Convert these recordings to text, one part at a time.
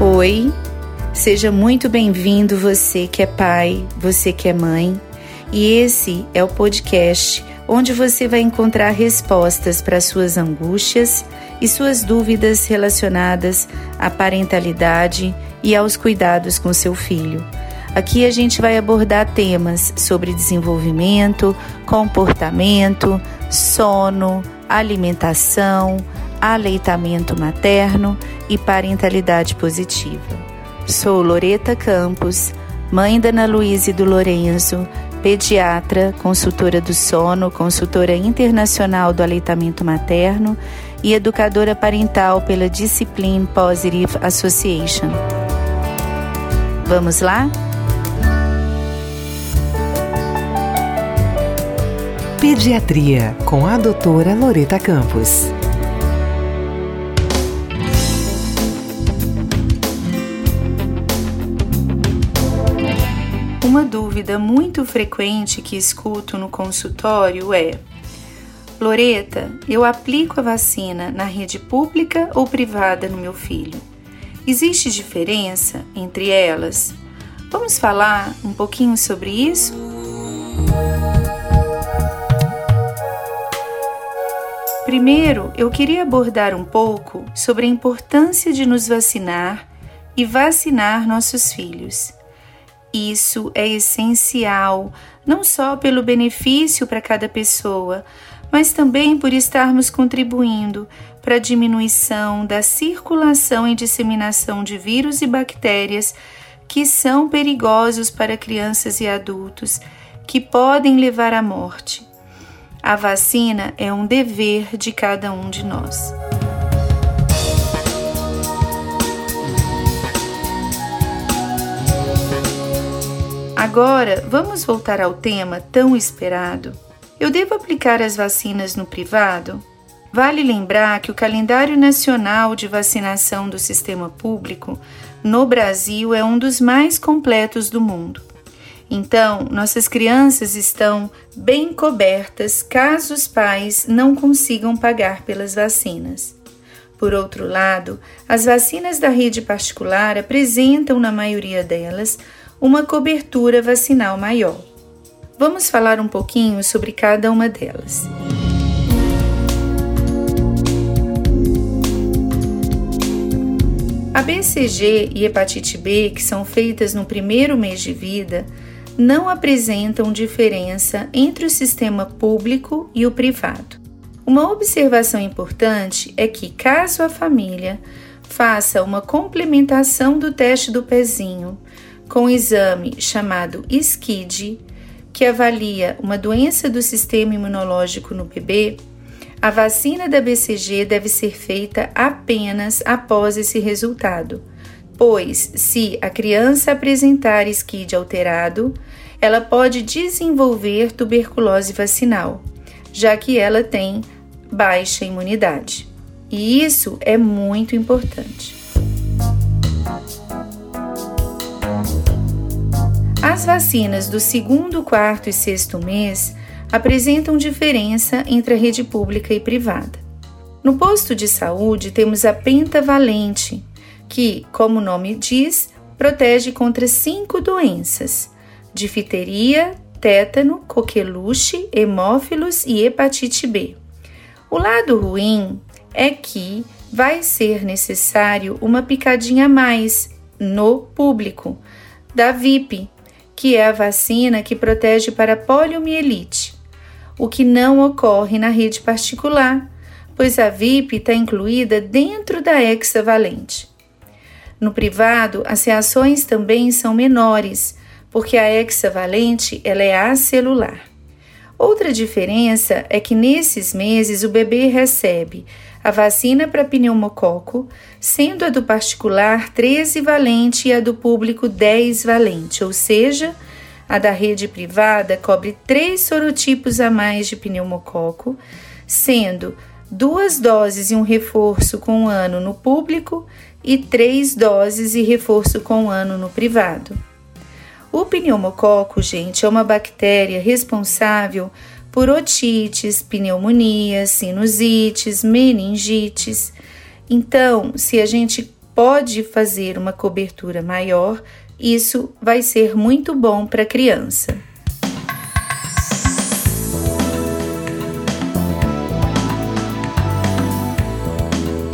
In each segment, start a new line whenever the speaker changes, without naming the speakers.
Oi, seja muito bem-vindo você que é pai, você que é mãe. E esse é o podcast onde você vai encontrar respostas para suas angústias e suas dúvidas relacionadas à parentalidade e aos cuidados com seu filho. Aqui a gente vai abordar temas sobre desenvolvimento, comportamento, sono, alimentação, aleitamento materno e parentalidade positiva. Sou Loreta Campos, mãe da Ana Luísa e do Lorenzo, pediatra, consultora do sono, consultora internacional do aleitamento materno e educadora parental pela Discipline Positive Association. Vamos lá?
Pediatria com a doutora Loreta Campos.
Dúvida muito frequente que escuto no consultório é: Loreta, eu aplico a vacina na rede pública ou privada no meu filho? Existe diferença entre elas? Vamos falar um pouquinho sobre isso? Primeiro, eu queria abordar um pouco sobre a importância de nos vacinar e vacinar nossos filhos. Isso é essencial, não só pelo benefício para cada pessoa, mas também por estarmos contribuindo para a diminuição da circulação e disseminação de vírus e bactérias que são perigosos para crianças e adultos, que podem levar à morte. A vacina é um dever de cada um de nós. Agora, vamos voltar ao tema tão esperado. Eu devo aplicar as vacinas no privado? Vale lembrar que o calendário nacional de vacinação do sistema público no Brasil é um dos mais completos do mundo. Então, nossas crianças estão bem cobertas caso os pais não consigam pagar pelas vacinas. Por outro lado, as vacinas da rede particular apresentam, na maioria delas, uma cobertura vacinal maior. Vamos falar um pouquinho sobre cada uma delas. A BCG e hepatite B, que são feitas no primeiro mês de vida, não apresentam diferença entre o sistema público e o privado. Uma observação importante é que, caso a família faça uma complementação do teste do pezinho com um exame chamado SCID, que avalia uma doença do sistema imunológico no bebê, a vacina da BCG deve ser feita apenas após esse resultado, pois, se a criança apresentar SCID alterado, ela pode desenvolver tuberculose vacinal, já que ela tem baixa imunidade. E isso é muito importante. As vacinas do segundo, quarto e sexto mês apresentam diferença entre a rede pública e privada. No posto de saúde temos a pentavalente, que, como o nome diz, protege contra cinco doenças: difteria, tétano, coqueluche, hemófilos e hepatite B. O lado ruim é que vai ser necessário uma picadinha a mais no público da VIP, que é a vacina que protege para poliomielite, o que não ocorre na rede particular, pois a VIP está incluída dentro da hexavalente. No privado, as reações também são menores, porque a hexavalente ela é acelular. Outra diferença é que nesses meses o bebê recebe a vacina para pneumococo, sendo a do particular 13 valente e a do público 10 valente, ou seja, a da rede privada cobre três sorotipos a mais de pneumococo, sendo duas doses e um reforço com um ano no público e três doses e reforço com um ano no privado. O pneumococo, gente, é uma bactéria responsável por otites, pneumonias, sinusites, meningites. Então, se a gente pode fazer uma cobertura maior, isso vai ser muito bom para a criança.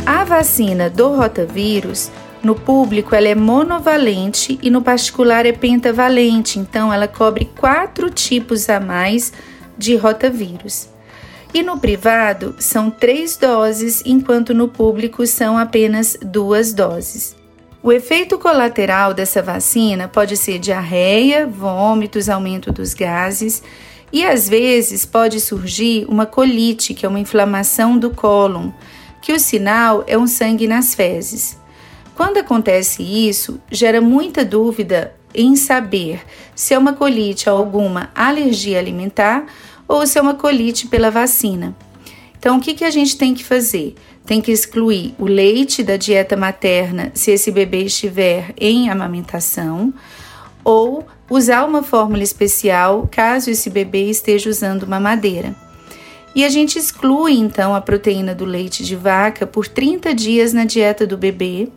A vacina do rotavírus, no público ela é monovalente e no particular é pentavalente, então ela cobre quatro tipos a mais de rotavírus. E no privado são três doses, enquanto no público são apenas duas doses. O efeito colateral dessa vacina pode ser diarreia, vômitos, aumento dos gases e às vezes pode surgir uma colite, que é uma inflamação do cólon, que o sinal é um sangue nas fezes. Quando acontece isso, gera muita dúvida em saber se é uma colite ou alguma alergia alimentar ou se é uma colite pela vacina. Então, o que, que a gente tem que fazer? Tem que excluir o leite da dieta materna se esse bebê estiver em amamentação, ou usar uma fórmula especial caso esse bebê esteja usando uma madeira. E a gente exclui então a proteína do leite de vaca por 30 dias na dieta do bebê.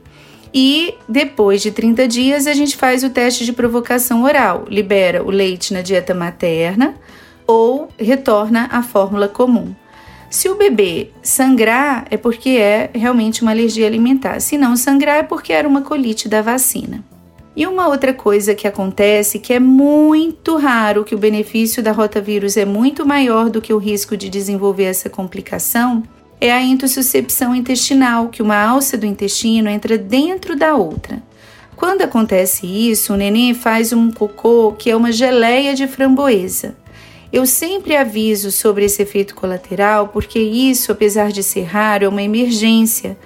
E depois de 30 dias, a gente faz o teste de provocação oral, libera o leite na dieta materna, ou retorna à fórmula comum. Se o bebê sangrar, é porque é realmente uma alergia alimentar. Se não sangrar, é porque era uma colite da vacina. E uma outra coisa que acontece que é muito raro, que o benefício da rotavírus é muito maior do que o risco de desenvolver essa complicação, é a intussuscepção intestinal, que uma alça do intestino entra dentro da outra. Quando acontece isso, o neném faz um cocô que é uma geleia de framboesa. Eu sempre aviso sobre esse efeito colateral porque isso, apesar de ser raro, é uma emergência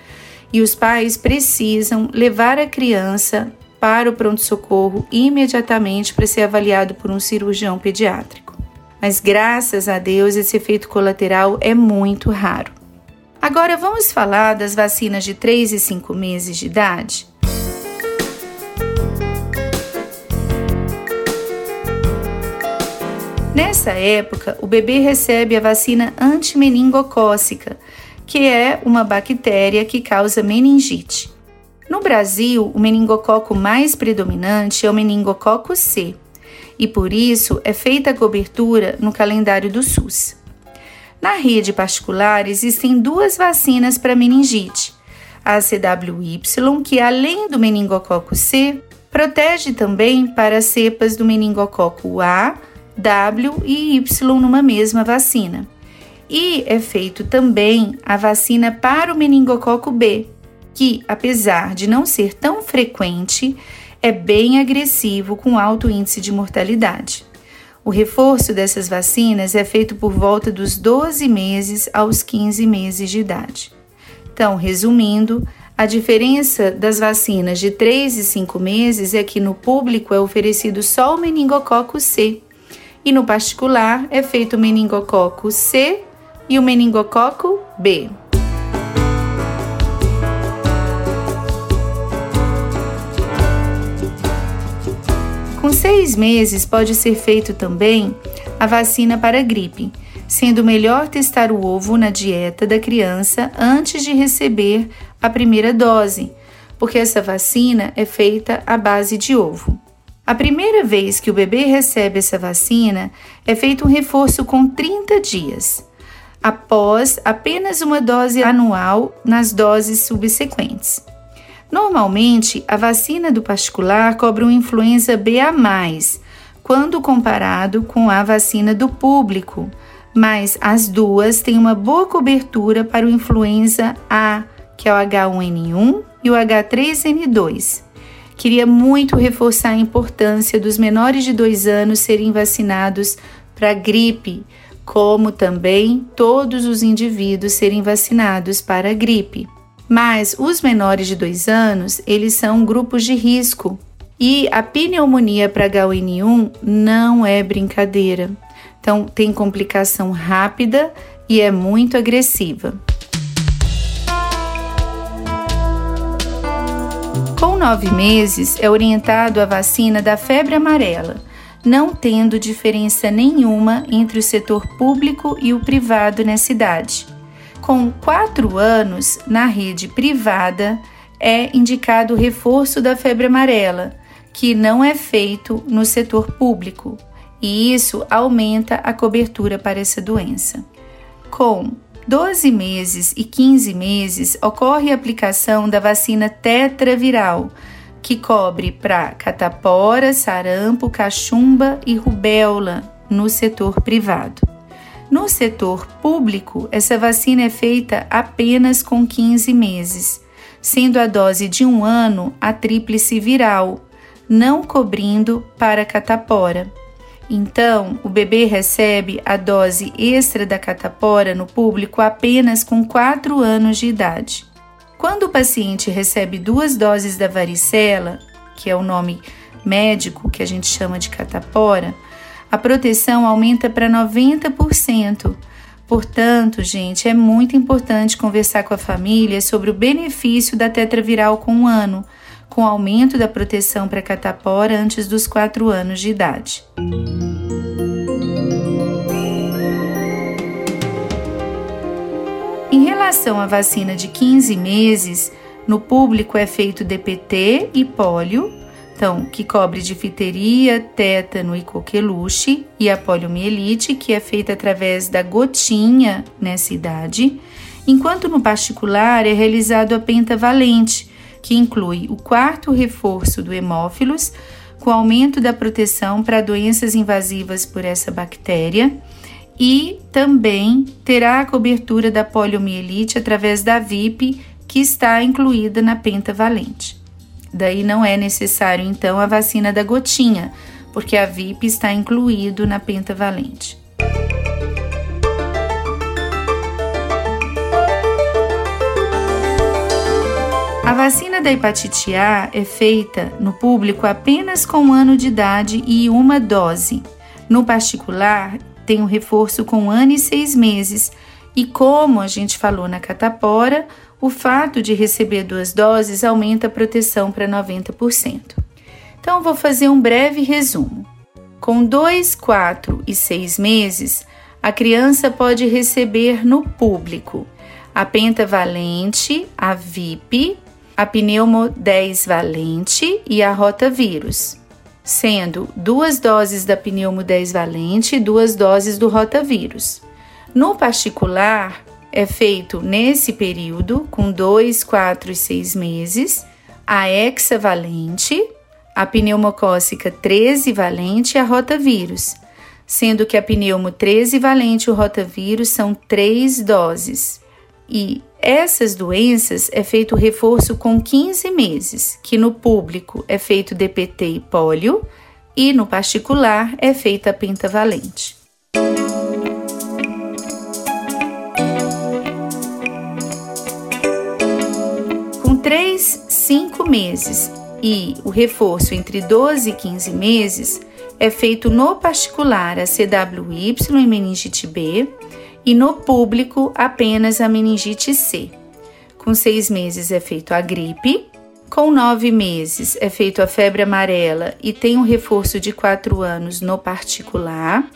e os pais precisam levar a criança para o pronto-socorro imediatamente para ser avaliado por um cirurgião pediátrico. Mas graças a Deus esse efeito colateral é muito raro. Agora vamos falar das vacinas de 3 e 5 meses de idade? Nessa época, o bebê recebe a vacina antimeningocócica, que é uma bactéria que causa meningite. No Brasil, o meningococo mais predominante é o meningococo C, e por isso é feita a cobertura no calendário do SUS. Na rede particular, existem duas vacinas para meningite: a CWY, que além do meningococo C, protege também para as cepas do meningococo A W e Y numa mesma vacina. E é feito também a vacina para o meningococo B, que, apesar de não ser tão frequente, é bem agressivo com alto índice de mortalidade. O reforço dessas vacinas é feito por volta dos 12 meses aos 15 meses de idade. Então, resumindo, a diferença das vacinas de 3 e 5 meses é que no público é oferecido só o meningococo C, e no particular é feito o meningococo C e o meningococo B. seis meses pode ser feito também a vacina para a gripe, sendo melhor testar o ovo na dieta da criança antes de receber a primeira dose, porque essa vacina é feita à base de ovo. A primeira vez que o bebê recebe essa vacina é feito um reforço com 30 dias, após apenas uma dose anual nas doses subsequentes. Normalmente, a vacina do particular cobre uma influenza B a mais, quando comparado com a vacina do público, mas as duas têm uma boa cobertura para o influenza A, que é o H1N1 e o H3N2 queria muito reforçar a importância dos menores de dois anos serem vacinados para gripe, como também todos os indivíduos serem vacinados para gripe. Mas os menores de dois anos, eles são grupos de risco e a pneumonia para H1N1 não é brincadeira. Então, tem complicação rápida e é muito agressiva. Com nove meses, é orientado a vacina da febre amarela, não tendo diferença nenhuma entre o setor público e o privado nessa idade. Com quatro anos, na rede privada, é indicado o reforço da febre amarela, que não é feito no setor público, e isso aumenta a cobertura para essa doença. Com 12 meses e 15 meses ocorre a aplicação da vacina tetraviral, que cobre para catapora, sarampo, cachumba e rubéola no setor privado. No setor público, essa vacina é feita apenas com 15 meses, sendo a dose de um ano a tríplice viral, não cobrindo para catapora. Então, o bebê recebe a dose extra da catapora no público apenas com 4 anos de idade. Quando o paciente recebe duas doses da varicela, que é o nome médico que a gente chama de catapora, a proteção aumenta para 90%. Portanto, gente, é muito importante conversar com a família sobre o benefício da tetraviral com um ano, com aumento da proteção para catapora antes dos 4 anos de idade. Em relação à vacina de 15 meses, no público é feito DPT e pólio, que cobre difteria, tétano e coqueluche, e a poliomielite, que é feita através da gotinha nessa idade, enquanto no particular é realizado a pentavalente, que inclui o quarto reforço do hemófilos, com aumento da proteção para doenças invasivas por essa bactéria, e também terá a cobertura da poliomielite através da VIP, que está incluída na pentavalente. Daí não é necessário então a vacina da gotinha, porque a VIP está incluído na pentavalente. A vacina da hepatite A é feita no público apenas com um ano de idade e uma dose. No particular, tem um reforço com um ano e seis meses. E como a gente falou na catapora, o fato de receber duas doses aumenta a proteção para 90%. Então, vou fazer um breve resumo. Com 2, 4 e 6 meses, a criança pode receber no público a pentavalente, a VIP, a pneumo 10 valente e a rotavírus, sendo duas doses da pneumo 10 valente e duas doses do rotavírus. No particular, é feito nesse período, com 2, 4 e 6 meses, a hexavalente, a pneumocócica 13 valente e a rotavírus, sendo que a pneumo 13 valente e o rotavírus são três doses. E essas doenças é feito reforço com 15 meses, que no público é feito DPT e pólio, e no particular é feita pentavalente. 3, 5 meses e o reforço entre 12 e 15 meses, é feito no particular a CWY e meningite B e no público apenas a meningite C. Com seis meses é feito a gripe, com nove meses é feito a febre amarela e tem um reforço de quatro anos no particular.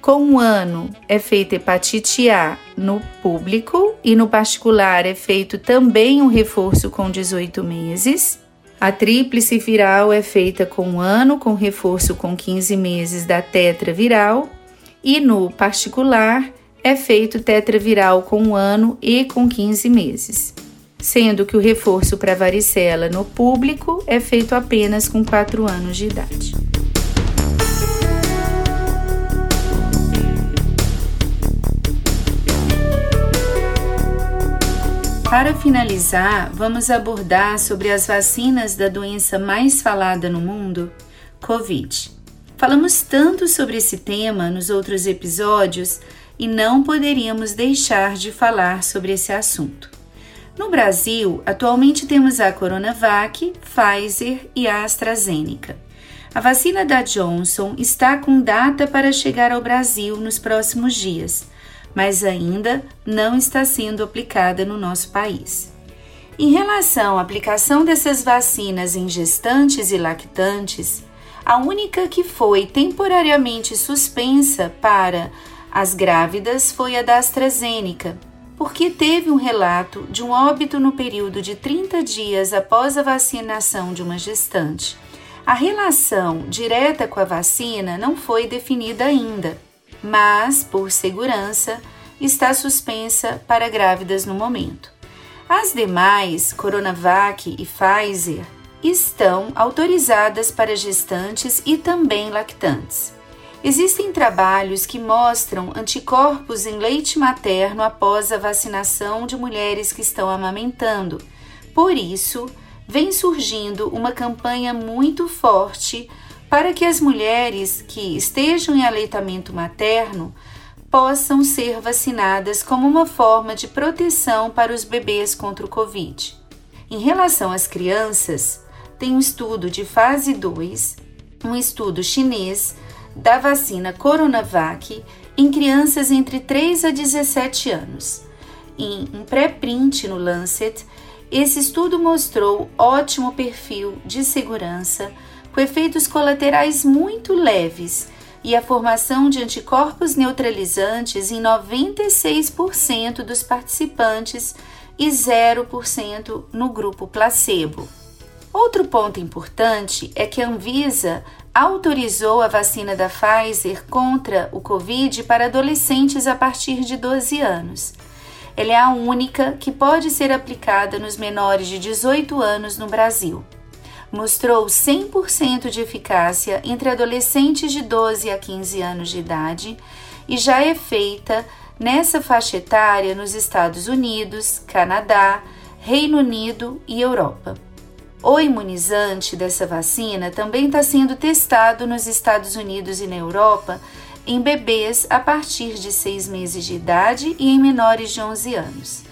Com um ano é feita hepatite A no público e no particular é feito também um reforço com 18 meses. A tríplice viral é feita com um ano, com reforço com 15 meses da tetraviral. E no particular é feito tetraviral com um ano e com 15 meses, sendo que o reforço para varicela no público é feito apenas com 4 anos de idade. Para finalizar, vamos abordar sobre as vacinas da doença mais falada no mundo, Covid. Falamos tanto sobre esse tema nos outros episódios e não poderíamos deixar de falar sobre esse assunto. No Brasil, atualmente temos a Coronavac, Pfizer e a AstraZeneca. A vacina da Johnson está com data para chegar ao Brasil nos próximos dias, mas ainda não está sendo aplicada no nosso país. Em relação à aplicação dessas vacinas em gestantes e lactantes, a única que foi temporariamente suspensa para as grávidas foi a da AstraZeneca, porque teve um relato de um óbito no período de 30 dias após a vacinação de uma gestante. A relação direta com a vacina não foi definida ainda, mas, por segurança, está suspensa para grávidas no momento. As demais, Coronavac e Pfizer, estão autorizadas para gestantes e também lactantes. Existem trabalhos que mostram anticorpos em leite materno após a vacinação de mulheres que estão amamentando. Por isso, vem surgindo uma campanha muito forte para que as mulheres que estejam em aleitamento materno possam ser vacinadas como uma forma de proteção para os bebês contra o Covid. Em relação às crianças, tem um estudo de fase 2, um estudo chinês da vacina Coronavac em crianças entre 3 a 17 anos. Em um pré-print no Lancet, esse estudo mostrou ótimo perfil de segurança, com efeitos colaterais muito leves e a formação de anticorpos neutralizantes em 96% dos participantes e 0% no grupo placebo. Outro ponto importante é que a Anvisa autorizou a vacina da Pfizer contra o Covid para adolescentes a partir de 12 anos. Ela é a única que pode ser aplicada nos menores de 18 anos no Brasil mostrou 100% de eficácia entre adolescentes de 12 a 15 anos de idade e já é feita nessa faixa etária nos Estados Unidos, Canadá, Reino Unido e Europa. O imunizante dessa vacina também está sendo testado nos Estados Unidos e na Europa em bebês a partir de 6 meses de idade e em menores de 11 anos.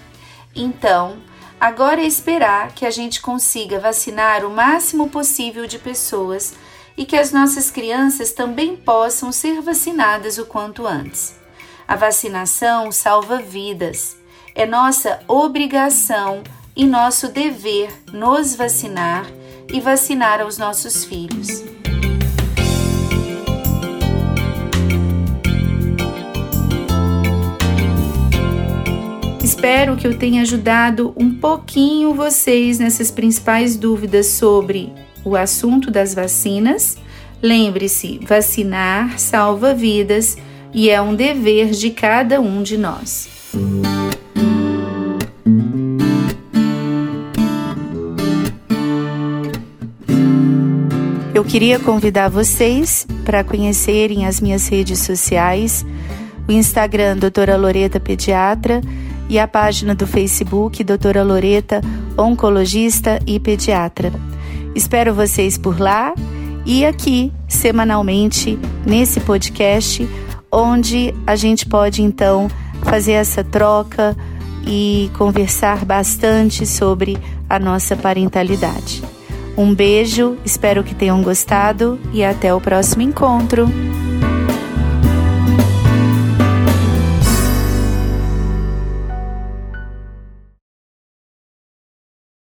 Então, Agora é esperar que a gente consiga vacinar o máximo possível de pessoas e que as nossas crianças também possam ser vacinadas o quanto antes. A vacinação salva vidas. É nossa obrigação e nosso dever nos vacinar e vacinar aos nossos filhos. Espero que eu tenha ajudado um pouquinho vocês nessas principais dúvidas sobre o assunto das vacinas. Lembre-se, vacinar salva vidas e é um dever de cada um de nós. Eu queria convidar vocês para conhecerem as minhas redes sociais, o Instagram Doutora Loreta Pediatra e a página do Facebook Doutora Loreta, oncologista e pediatra. Espero vocês por lá e aqui semanalmente nesse podcast, onde a gente pode então fazer essa troca e conversar bastante sobre a nossa parentalidade. Um beijo, espero que tenham gostado e até o próximo encontro.